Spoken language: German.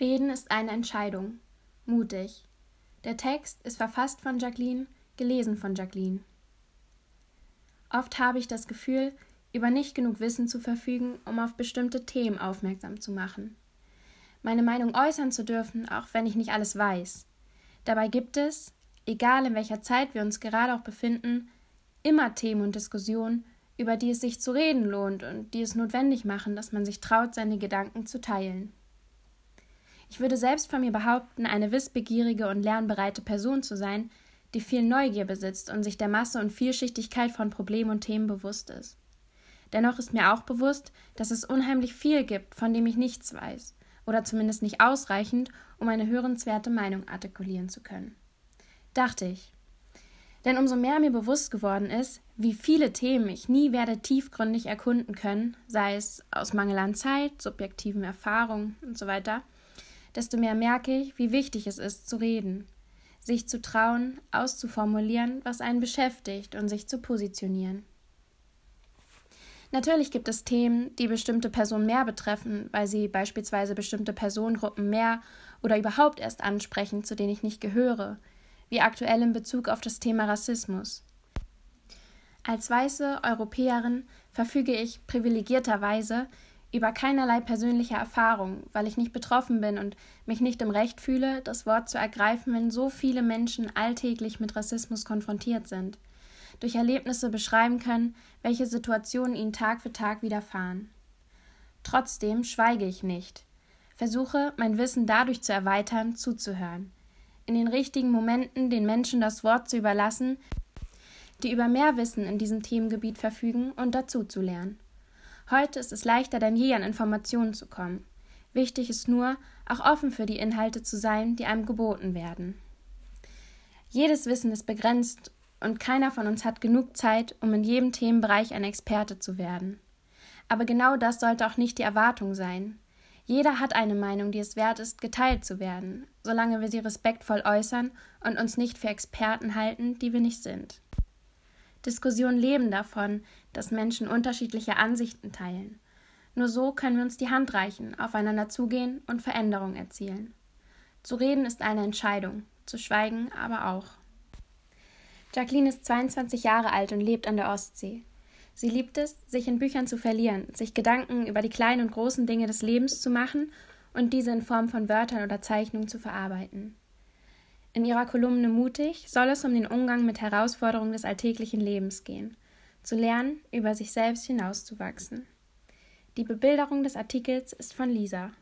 Reden ist eine Entscheidung. Mutig. Der Text ist verfasst von Jacqueline, gelesen von Jacqueline. Oft habe ich das Gefühl, über nicht genug Wissen zu verfügen, um auf bestimmte Themen aufmerksam zu machen. Meine Meinung äußern zu dürfen, auch wenn ich nicht alles weiß. Dabei gibt es, egal in welcher Zeit wir uns gerade auch befinden, immer Themen und Diskussionen, über die es sich zu reden lohnt und die es notwendig machen, dass man sich traut, seine Gedanken zu teilen. Ich würde selbst von mir behaupten, eine wissbegierige und lernbereite Person zu sein, die viel Neugier besitzt und sich der Masse und Vielschichtigkeit von Problemen und Themen bewusst ist. Dennoch ist mir auch bewusst, dass es unheimlich viel gibt, von dem ich nichts weiß, oder zumindest nicht ausreichend, um eine hörenswerte Meinung artikulieren zu können. Dachte ich. Denn umso mehr mir bewusst geworden ist, wie viele Themen ich nie werde tiefgründig erkunden können, sei es aus Mangel an Zeit, subjektiven Erfahrungen und so desto mehr merke ich, wie wichtig es ist, zu reden, sich zu trauen, auszuformulieren, was einen beschäftigt und sich zu positionieren. Natürlich gibt es Themen, die bestimmte Personen mehr betreffen, weil sie beispielsweise bestimmte Personengruppen mehr oder überhaupt erst ansprechen, zu denen ich nicht gehöre, wie aktuell in Bezug auf das Thema Rassismus. Als weiße Europäerin verfüge ich privilegierterweise über keinerlei persönliche Erfahrung, weil ich nicht betroffen bin und mich nicht im Recht fühle, das Wort zu ergreifen, wenn so viele Menschen alltäglich mit Rassismus konfrontiert sind, durch Erlebnisse beschreiben können, welche Situationen ihnen Tag für Tag widerfahren. Trotzdem schweige ich nicht, versuche mein Wissen dadurch zu erweitern, zuzuhören, in den richtigen Momenten den Menschen das Wort zu überlassen, die über mehr Wissen in diesem Themengebiet verfügen und dazu zu lernen. Heute ist es leichter denn je an Informationen zu kommen. Wichtig ist nur, auch offen für die Inhalte zu sein, die einem geboten werden. Jedes Wissen ist begrenzt und keiner von uns hat genug Zeit, um in jedem Themenbereich ein Experte zu werden. Aber genau das sollte auch nicht die Erwartung sein. Jeder hat eine Meinung, die es wert ist, geteilt zu werden, solange wir sie respektvoll äußern und uns nicht für Experten halten, die wir nicht sind. Diskussionen leben davon, dass Menschen unterschiedliche Ansichten teilen. Nur so können wir uns die Hand reichen, aufeinander zugehen und Veränderung erzielen. Zu reden ist eine Entscheidung, zu schweigen aber auch. Jacqueline ist 22 Jahre alt und lebt an der Ostsee. Sie liebt es, sich in Büchern zu verlieren, sich Gedanken über die kleinen und großen Dinge des Lebens zu machen und diese in Form von Wörtern oder Zeichnungen zu verarbeiten. In ihrer Kolumne Mutig soll es um den Umgang mit Herausforderungen des alltäglichen Lebens gehen, zu lernen, über sich selbst hinauszuwachsen. Die Bebilderung des Artikels ist von Lisa.